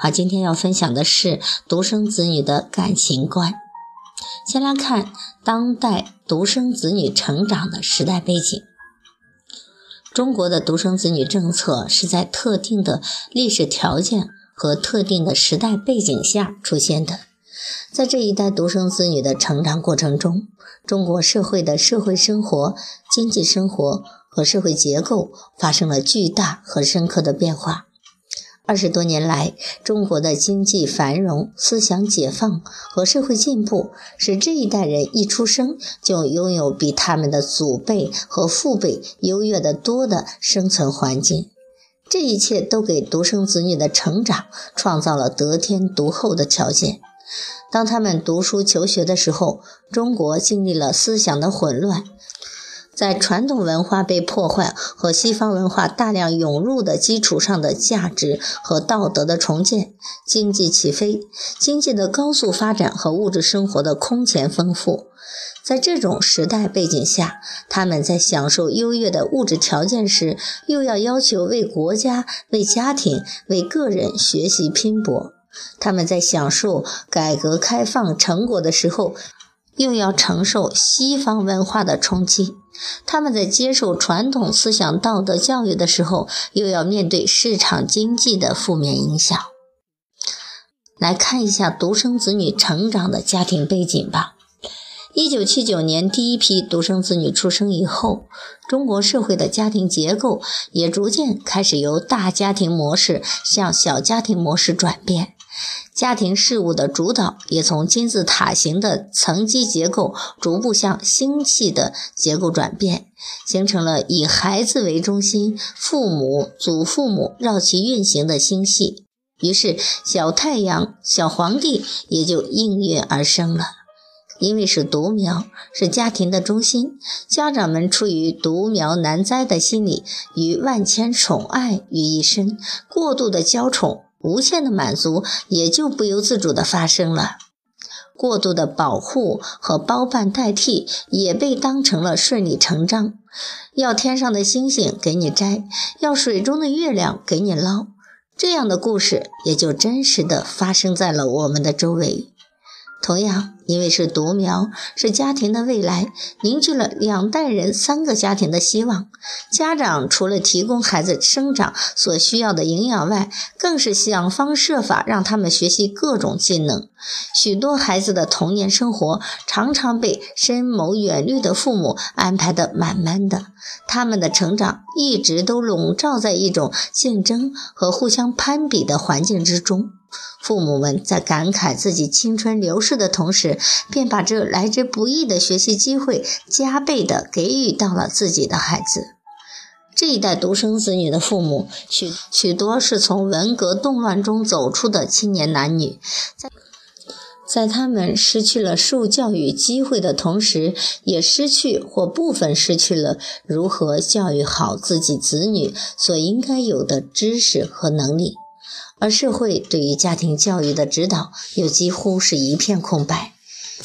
好，今天要分享的是独生子女的感情观。先来看当代独生子女成长的时代背景。中国的独生子女政策是在特定的历史条件和特定的时代背景下出现的。在这一代独生子女的成长过程中，中国社会的社会生活、经济生活和社会结构发生了巨大和深刻的变化。二十多年来，中国的经济繁荣、思想解放和社会进步，使这一代人一出生就拥有比他们的祖辈和父辈优越得多的生存环境。这一切都给独生子女的成长创造了得天独厚的条件。当他们读书求学的时候，中国经历了思想的混乱。在传统文化被破坏和西方文化大量涌入的基础上的价值和道德的重建，经济起飞，经济的高速发展和物质生活的空前丰富。在这种时代背景下，他们在享受优越的物质条件时，又要要求为国家、为家庭、为个人学习拼搏；他们在享受改革开放成果的时候，又要承受西方文化的冲击。他们在接受传统思想道德教育的时候，又要面对市场经济的负面影响。来看一下独生子女成长的家庭背景吧。一九七九年，第一批独生子女出生以后，中国社会的家庭结构也逐渐开始由大家庭模式向小家庭模式转变。家庭事务的主导也从金字塔形的层级结构逐步向星系的结构转变，形成了以孩子为中心、父母、祖父母绕其运行的星系。于是，小太阳、小皇帝也就应运而生了。因为是独苗，是家庭的中心，家长们出于独苗难栽的心理，与万千宠爱于一身，过度的娇宠。无限的满足也就不由自主地发生了，过度的保护和包办代替也被当成了顺理成章。要天上的星星给你摘，要水中的月亮给你捞，这样的故事也就真实的发生在了我们的周围。同样，因为是独苗，是家庭的未来，凝聚了两代人、三个家庭的希望。家长除了提供孩子生长所需要的营养外，更是想方设法让他们学习各种技能。许多孩子的童年生活常常被深谋远虑的父母安排得满满的，他们的成长一直都笼罩在一种竞争和互相攀比的环境之中。父母们在感慨自己青春流逝的同时，便把这来之不易的学习机会加倍的给予到了自己的孩子。这一代独生子女的父母，许许多是从文革动乱中走出的青年男女，在在他们失去了受教育机会的同时，也失去或部分失去了如何教育好自己子女所应该有的知识和能力。而社会对于家庭教育的指导又几乎是一片空白，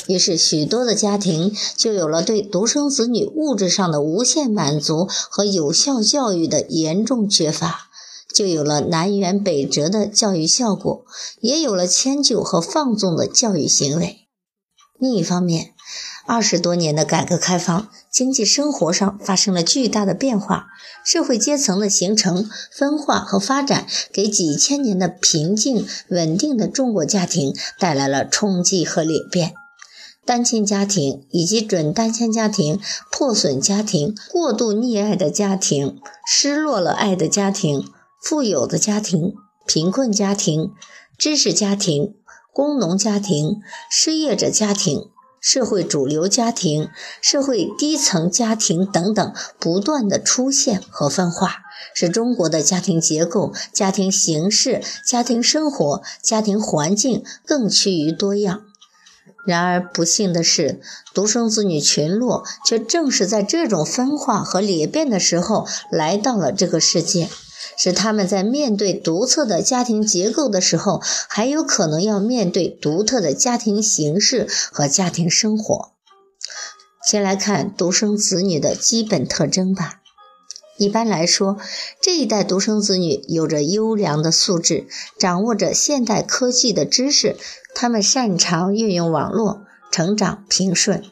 于是许多的家庭就有了对独生子女物质上的无限满足和有效教育的严重缺乏，就有了南辕北辙的教育效果，也有了迁就和放纵的教育行为。另一方面，二十多年的改革开放，经济生活上发生了巨大的变化，社会阶层的形成、分化和发展，给几千年的平静稳定的中国家庭带来了冲击和裂变。单亲家庭以及准单亲家庭、破损家庭、过度溺爱的家庭、失落了爱的家庭、富有的家庭、贫困家庭、知识家庭、工农家庭、失业者家庭。社会主流家庭、社会低层家庭等等不断的出现和分化，使中国的家庭结构、家庭形式、家庭生活、家庭环境更趋于多样。然而不幸的是，独生子女群落却正是在这种分化和裂变的时候来到了这个世界，使他们在面对独特的家庭结构的时候，还有可能要面对独特的家庭形式和家庭生活。先来看独生子女的基本特征吧。一般来说，这一代独生子女有着优良的素质，掌握着现代科技的知识。他们擅长运用网络，成长平顺。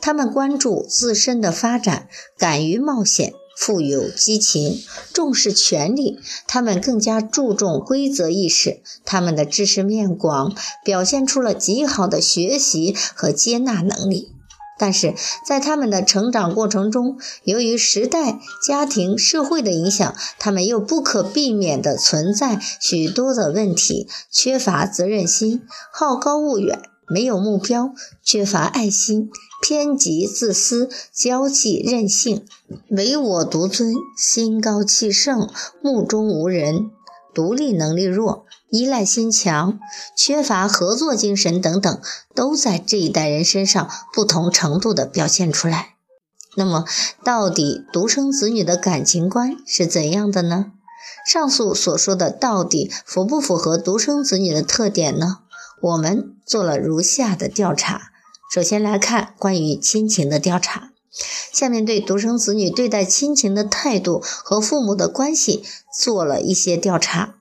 他们关注自身的发展，敢于冒险，富有激情，重视权利。他们更加注重规则意识。他们的知识面广，表现出了极好的学习和接纳能力。但是在他们的成长过程中，由于时代、家庭、社会的影响，他们又不可避免地存在许多的问题：缺乏责任心，好高骛远，没有目标，缺乏爱心，偏激自私，娇气任性，唯我独尊，心高气盛，目中无人，独立能力弱。依赖心强、缺乏合作精神等等，都在这一代人身上不同程度地表现出来。那么，到底独生子女的感情观是怎样的呢？上述所说的到底符不符合独生子女的特点呢？我们做了如下的调查。首先来看关于亲情的调查，下面对独生子女对待亲情的态度和父母的关系做了一些调查。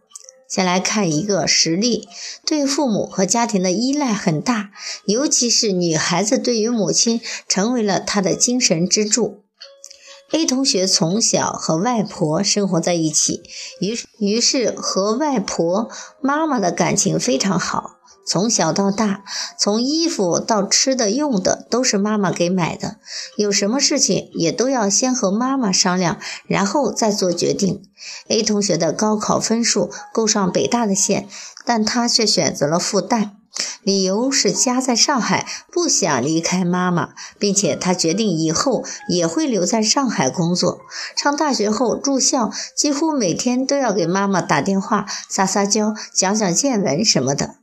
先来看一个实例，对父母和家庭的依赖很大，尤其是女孩子对于母亲成为了她的精神支柱。A 同学从小和外婆生活在一起，于于是和外婆妈妈的感情非常好。从小到大，从衣服到吃的用的都是妈妈给买的，有什么事情也都要先和妈妈商量，然后再做决定。A 同学的高考分数够上北大的线，但他却选择了复旦，理由是家在上海，不想离开妈妈，并且他决定以后也会留在上海工作。上大学后住校，几乎每天都要给妈妈打电话撒撒娇、讲讲见闻什么的。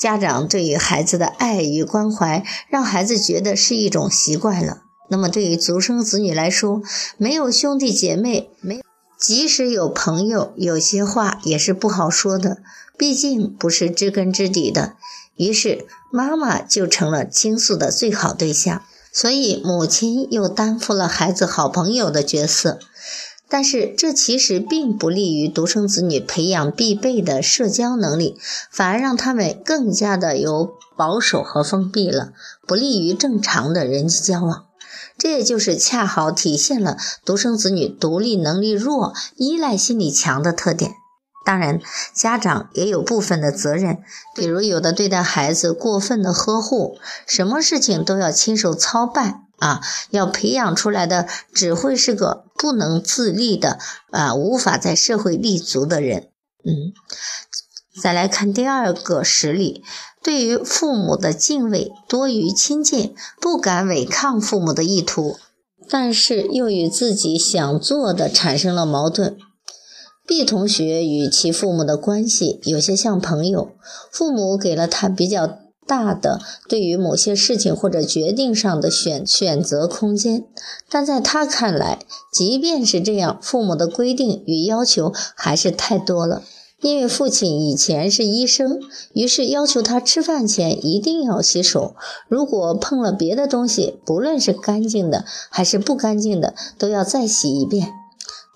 家长对于孩子的爱与关怀，让孩子觉得是一种习惯了。那么，对于独生子女来说，没有兄弟姐妹，没有即使有朋友，有些话也是不好说的，毕竟不是知根知底的。于是，妈妈就成了倾诉的最好对象，所以母亲又担负了孩子好朋友的角色。但是这其实并不利于独生子女培养必备的社交能力，反而让他们更加的有保守和封闭了，不利于正常的人际交往。这也就是恰好体现了独生子女独立能力弱、依赖心理强的特点。当然，家长也有部分的责任，比如有的对待孩子过分的呵护，什么事情都要亲手操办。啊，要培养出来的只会是个不能自立的啊，无法在社会立足的人。嗯，再来看第二个实例，对于父母的敬畏多于亲近，不敢违抗父母的意图，但是又与自己想做的产生了矛盾。B 同学与其父母的关系有些像朋友，父母给了他比较。大的对于某些事情或者决定上的选选择空间，但在他看来，即便是这样，父母的规定与要求还是太多了。因为父亲以前是医生，于是要求他吃饭前一定要洗手，如果碰了别的东西，不论是干净的还是不干净的，都要再洗一遍。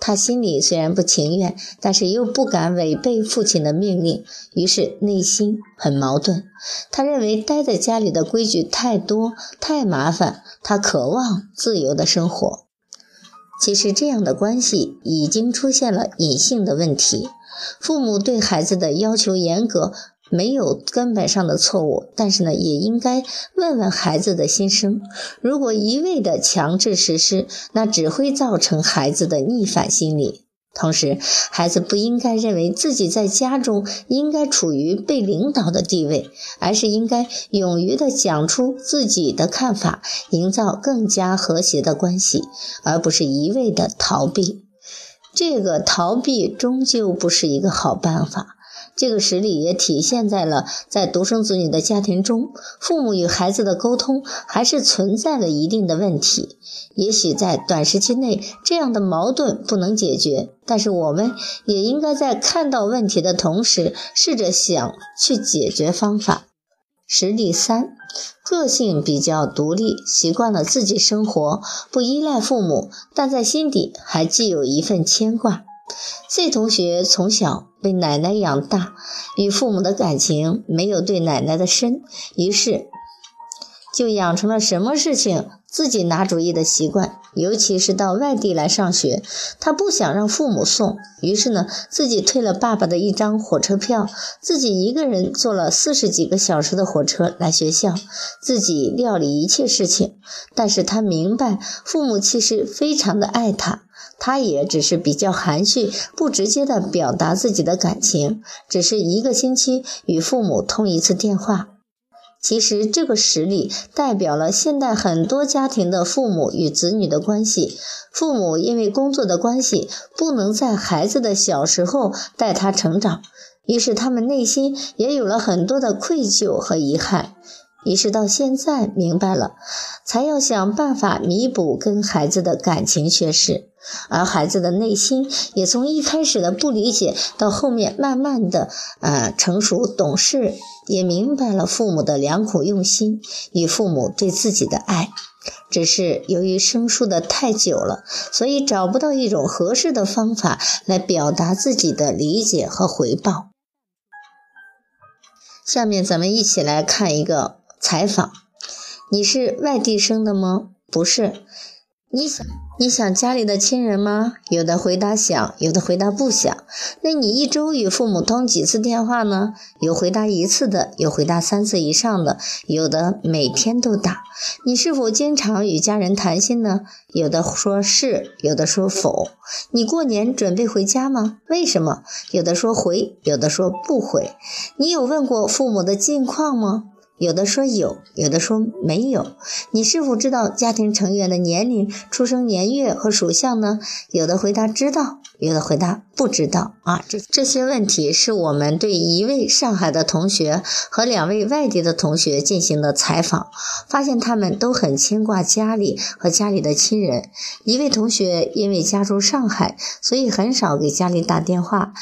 他心里虽然不情愿，但是又不敢违背父亲的命令，于是内心很矛盾。他认为待在家里的规矩太多、太麻烦，他渴望自由的生活。其实这样的关系已经出现了隐性的问题，父母对孩子的要求严格。没有根本上的错误，但是呢，也应该问问孩子的心声。如果一味的强制实施，那只会造成孩子的逆反心理。同时，孩子不应该认为自己在家中应该处于被领导的地位，而是应该勇于的讲出自己的看法，营造更加和谐的关系，而不是一味的逃避。这个逃避终究不是一个好办法。这个实例也体现在了在独生子女的家庭中，父母与孩子的沟通还是存在了一定的问题。也许在短时期内，这样的矛盾不能解决，但是我们也应该在看到问题的同时，试着想去解决方法。实例三，个性比较独立，习惯了自己生活，不依赖父母，但在心底还寄有一份牵挂。这同学从小被奶奶养大，与父母的感情没有对奶奶的深，于是就养成了什么事情自己拿主意的习惯。尤其是到外地来上学，他不想让父母送，于是呢，自己退了爸爸的一张火车票，自己一个人坐了四十几个小时的火车来学校，自己料理一切事情。但是他明白，父母其实非常的爱他，他也只是比较含蓄，不直接的表达自己的感情，只是一个星期与父母通一次电话。其实这个实例代表了现代很多家庭的父母与子女的关系。父母因为工作的关系，不能在孩子的小时候带他成长，于是他们内心也有了很多的愧疚和遗憾。于是到现在明白了，才要想办法弥补跟孩子的感情缺失。而孩子的内心也从一开始的不理解，到后面慢慢的呃成熟懂事，也明白了父母的良苦用心与父母对自己的爱。只是由于生疏的太久了，所以找不到一种合适的方法来表达自己的理解和回报。下面咱们一起来看一个采访：你是外地生的吗？不是。你想你想家里的亲人吗？有的回答想，有的回答不想。那你一周与父母通几次电话呢？有回答一次的，有回答三次以上的，有的每天都打。你是否经常与家人谈心呢？有的说是，有的说否。你过年准备回家吗？为什么？有的说回，有的说不回。你有问过父母的近况吗？有的说有，有的说没有。你是否知道家庭成员的年龄、出生年月和属相呢？有的回答知道，有的回答不知道。啊，这这些问题是我们对一位上海的同学和两位外地的同学进行的采访，发现他们都很牵挂家里和家里的亲人。一位同学因为家住上海，所以很少给家里打电话。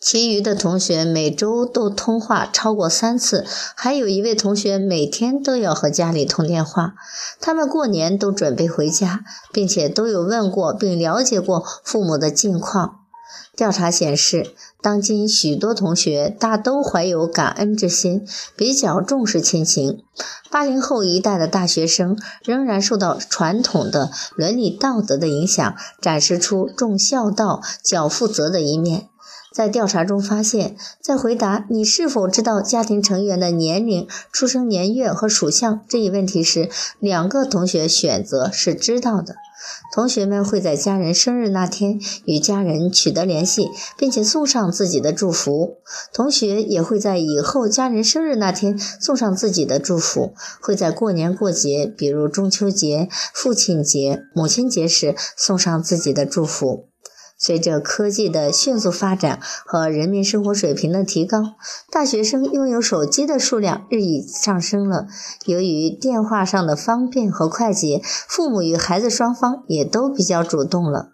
其余的同学每周都通话超过三次，还有一位同学每天都要和家里通电话。他们过年都准备回家，并且都有问过并了解过父母的近况。调查显示，当今许多同学大都怀有感恩之心，比较重视亲情。八零后一代的大学生仍然受到传统的伦理道德的影响，展示出重孝道、较负责的一面。在调查中发现，在回答“你是否知道家庭成员的年龄、出生年月和属相”这一问题时，两个同学选择是知道的。同学们会在家人生日那天与家人取得联系，并且送上自己的祝福。同学也会在以后家人生日那天送上自己的祝福，会在过年过节，比如中秋节、父亲节、母亲节时送上自己的祝福。随着科技的迅速发展和人民生活水平的提高，大学生拥有手机的数量日益上升了。由于电话上的方便和快捷，父母与孩子双方也都比较主动了。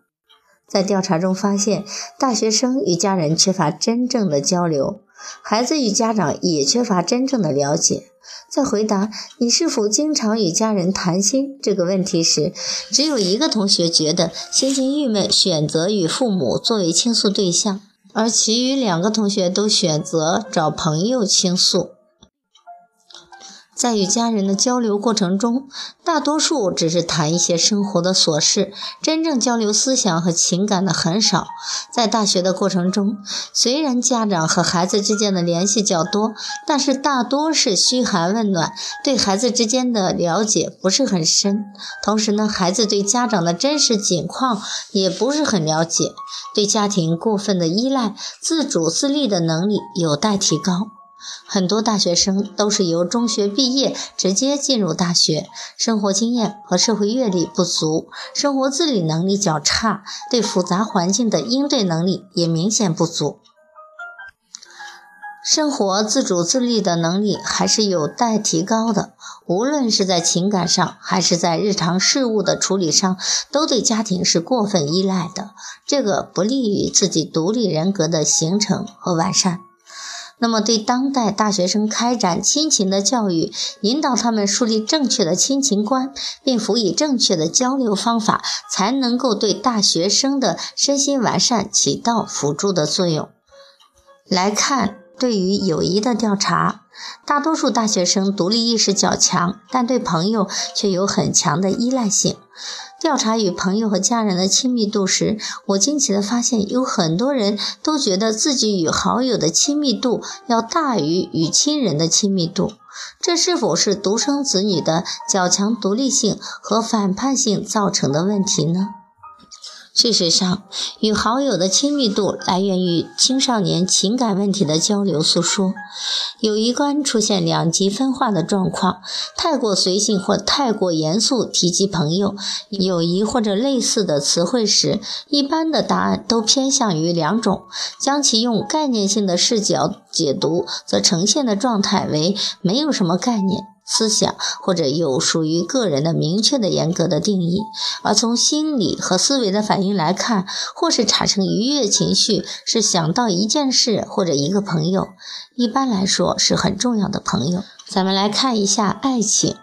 在调查中发现，大学生与家人缺乏真正的交流，孩子与家长也缺乏真正的了解。在回答“你是否经常与家人谈心”这个问题时，只有一个同学觉得心情郁闷，选择与父母作为倾诉对象，而其余两个同学都选择找朋友倾诉。在与家人的交流过程中，大多数只是谈一些生活的琐事，真正交流思想和情感的很少。在大学的过程中，虽然家长和孩子之间的联系较多，但是大多是嘘寒问暖，对孩子之间的了解不是很深。同时呢，孩子对家长的真实境况也不是很了解，对家庭过分的依赖，自主自立的能力有待提高。很多大学生都是由中学毕业直接进入大学，生活经验和社会阅历不足，生活自理能力较差，对复杂环境的应对能力也明显不足。生活自主自立的能力还是有待提高的。无论是在情感上，还是在日常事务的处理上，都对家庭是过分依赖的，这个不利于自己独立人格的形成和完善。那么，对当代大学生开展亲情的教育，引导他们树立正确的亲情观，并辅以正确的交流方法，才能够对大学生的身心完善起到辅助的作用。来看。对于友谊的调查，大多数大学生独立意识较强，但对朋友却有很强的依赖性。调查与朋友和家人的亲密度时，我惊奇地发现，有很多人都觉得自己与好友的亲密度要大于与亲人的亲密度。这是否是独生子女的较强独立性和反叛性造成的问题呢？事实上，与好友的亲密度来源于青少年情感问题的交流诉说。友谊观出现两极分化的状况，太过随性或太过严肃提及朋友、友谊或者类似的词汇时，一般的答案都偏向于两种。将其用概念性的视角解读，则呈现的状态为没有什么概念。思想或者有属于个人的明确的严格的定义，而从心理和思维的反应来看，或是产生愉悦情绪，是想到一件事或者一个朋友，一般来说是很重要的朋友。咱们来看一下爱情。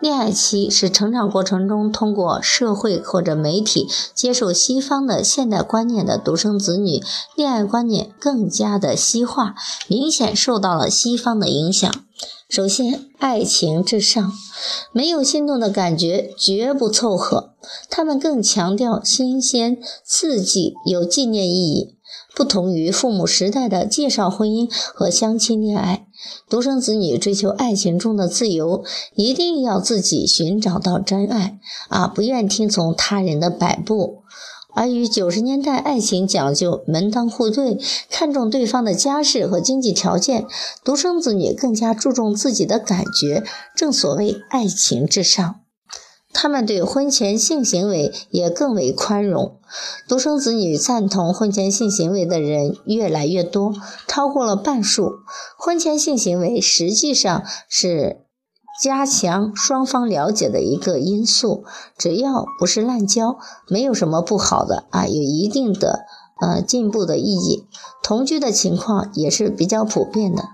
恋爱期是成长过程中通过社会或者媒体接受西方的现代观念的独生子女，恋爱观念更加的西化，明显受到了西方的影响。首先，爱情至上，没有心动的感觉绝不凑合。他们更强调新鲜、刺激、有纪念意义，不同于父母时代的介绍婚姻和相亲恋爱。独生子女追求爱情中的自由，一定要自己寻找到真爱啊，不愿听从他人的摆布。而与九十年代爱情讲究门当户对，看重对方的家世和经济条件，独生子女更加注重自己的感觉。正所谓爱情至上，他们对婚前性行为也更为宽容。独生子女赞同婚前性行为的人越来越多，超过了半数。婚前性行为实际上是。加强双方了解的一个因素，只要不是滥交，没有什么不好的啊，有一定的。呃，进步的意义，同居的情况也是比较普遍的。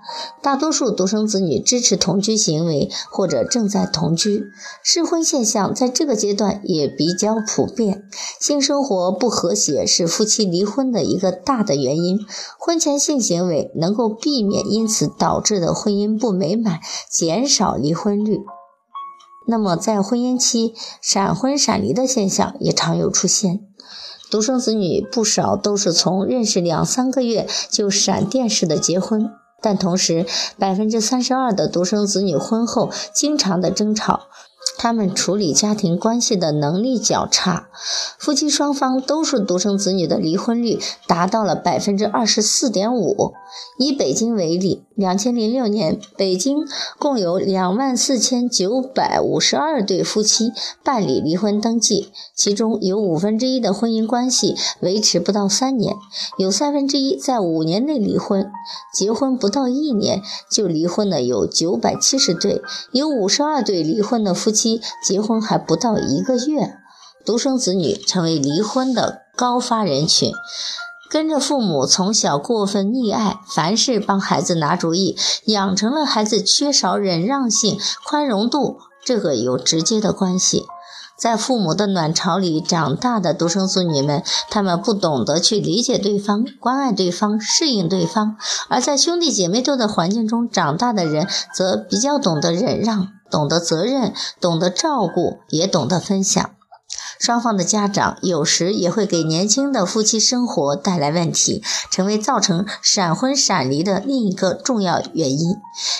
大多数独生子女支持同居行为，或者正在同居。适婚现象在这个阶段也比较普遍。性生活不和谐是夫妻离婚的一个大的原因。婚前性行为能够避免因此导致的婚姻不美满，减少离婚率。那么，在婚姻期闪婚闪离的现象也常有出现。独生子女不少都是从认识两三个月就闪电式的结婚，但同时百分之三十二的独生子女婚后经常的争吵。他们处理家庭关系的能力较差，夫妻双方都是独生子女的离婚率达到了百分之二十四点五。以北京为例，两千零六年，北京共有两万四千九百五十二对夫妻办理离婚登记，其中有五分之一的婚姻关系维持不到三年，有三分之一在五年内离婚，结婚不到一年就离婚的有九百七十对，有五十二对离婚的夫妻。结婚还不到一个月，独生子女成为离婚的高发人群。跟着父母从小过分溺爱，凡事帮孩子拿主意，养成了孩子缺少忍让性、宽容度，这个有直接的关系。在父母的卵巢里长大的独生子女们，他们不懂得去理解对方、关爱对方、适应对方；而在兄弟姐妹多的环境中长大的人，则比较懂得忍让。懂得责任，懂得照顾，也懂得分享。双方的家长有时也会给年轻的夫妻生活带来问题，成为造成闪婚闪离的另一个重要原因。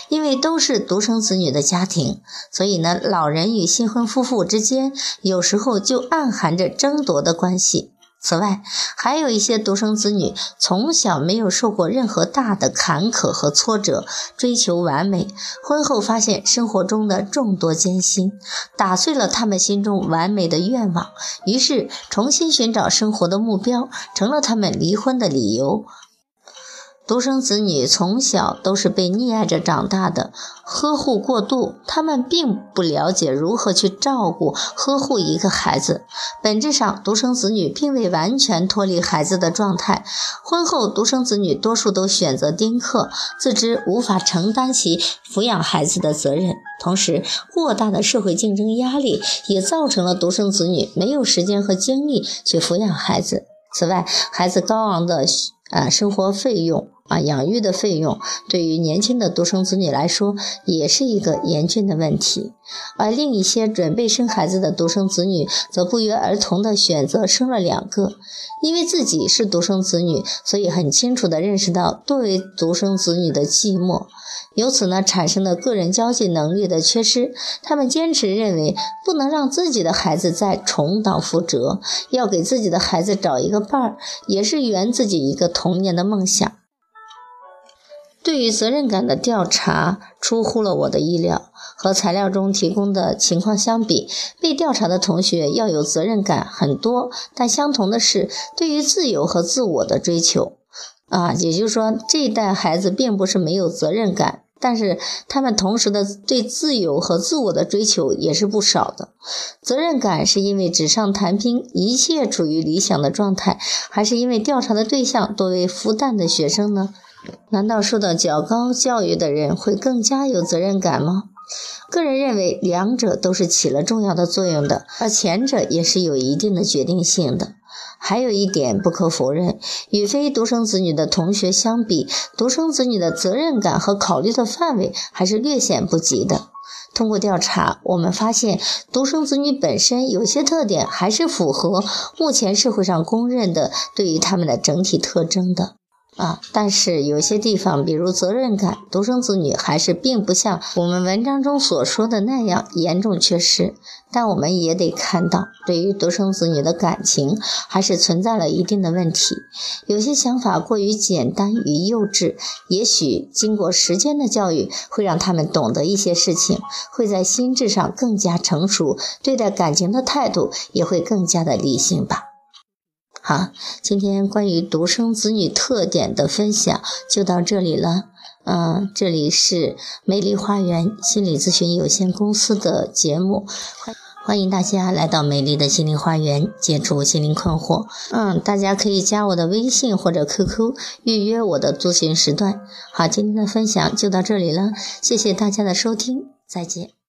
因为都是独生子女的家庭，所以呢，老人与新婚夫妇之间有时候就暗含着争夺的关系。此外，还有一些独生子女从小没有受过任何大的坎坷和挫折，追求完美，婚后发现生活中的众多艰辛，打碎了他们心中完美的愿望，于是重新寻找生活的目标，成了他们离婚的理由。独生子女从小都是被溺爱着长大的，呵护过度，他们并不了解如何去照顾、呵护一个孩子。本质上，独生子女并未完全脱离孩子的状态。婚后，独生子女多数都选择丁克，自知无法承担起抚养孩子的责任。同时，过大的社会竞争压力也造成了独生子女没有时间和精力去抚养孩子。此外，孩子高昂的啊生活费用。啊，养育的费用对于年轻的独生子女来说也是一个严峻的问题，而另一些准备生孩子的独生子女则不约而同地选择生了两个，因为自己是独生子女，所以很清楚地认识到作为独生子女的寂寞，由此呢产生了个人交际能力的缺失。他们坚持认为不能让自己的孩子再重蹈覆辙，要给自己的孩子找一个伴儿，也是圆自己一个童年的梦想。对于责任感的调查出乎了我的意料，和材料中提供的情况相比，被调查的同学要有责任感很多，但相同的是，对于自由和自我的追求，啊，也就是说，这一代孩子并不是没有责任感，但是他们同时的对自由和自我的追求也是不少的。责任感是因为纸上谈兵，一切处于理想的状态，还是因为调查的对象多为复旦的学生呢？难道受到较高教育的人会更加有责任感吗？个人认为，两者都是起了重要的作用的，而前者也是有一定的决定性的。还有一点不可否认，与非独生子女的同学相比，独生子女的责任感和考虑的范围还是略显不及的。通过调查，我们发现，独生子女本身有些特点还是符合目前社会上公认的对于他们的整体特征的。啊，但是有些地方，比如责任感，独生子女还是并不像我们文章中所说的那样严重缺失。但我们也得看到，对于独生子女的感情，还是存在了一定的问题。有些想法过于简单与幼稚，也许经过时间的教育，会让他们懂得一些事情，会在心智上更加成熟，对待感情的态度也会更加的理性吧。好，今天关于独生子女特点的分享就到这里了。嗯，这里是美丽花园心理咨询有限公司的节目，欢欢迎大家来到美丽的心灵花园，解除心灵困惑。嗯，大家可以加我的微信或者 QQ 预约我的咨询时段。好，今天的分享就到这里了，谢谢大家的收听，再见。